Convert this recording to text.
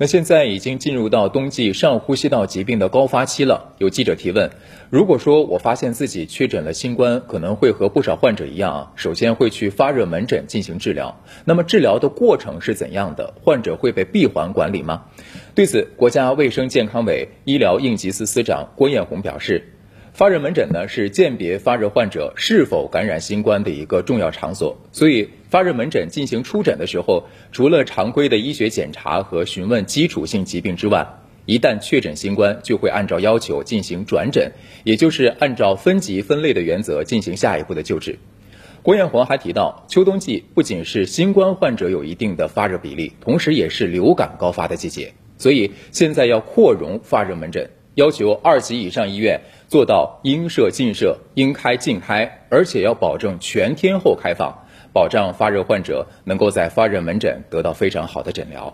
那现在已经进入到冬季上呼吸道疾病的高发期了。有记者提问：如果说我发现自己确诊了新冠，可能会和不少患者一样，首先会去发热门诊进行治疗。那么治疗的过程是怎样的？患者会被闭环管理吗？对此，国家卫生健康委医疗应急司司长郭艳红表示。发热门诊呢是鉴别发热患者是否感染新冠的一个重要场所，所以发热门诊进行初诊的时候，除了常规的医学检查和询问基础性疾病之外，一旦确诊新冠，就会按照要求进行转诊，也就是按照分级分类的原则进行下一步的救治。郭艳红还提到，秋冬季不仅是新冠患者有一定的发热比例，同时也是流感高发的季节，所以现在要扩容发热门诊。要求二级以上医院做到应设尽设、应开尽开，而且要保证全天候开放，保障发热患者能够在发热门诊得到非常好的诊疗。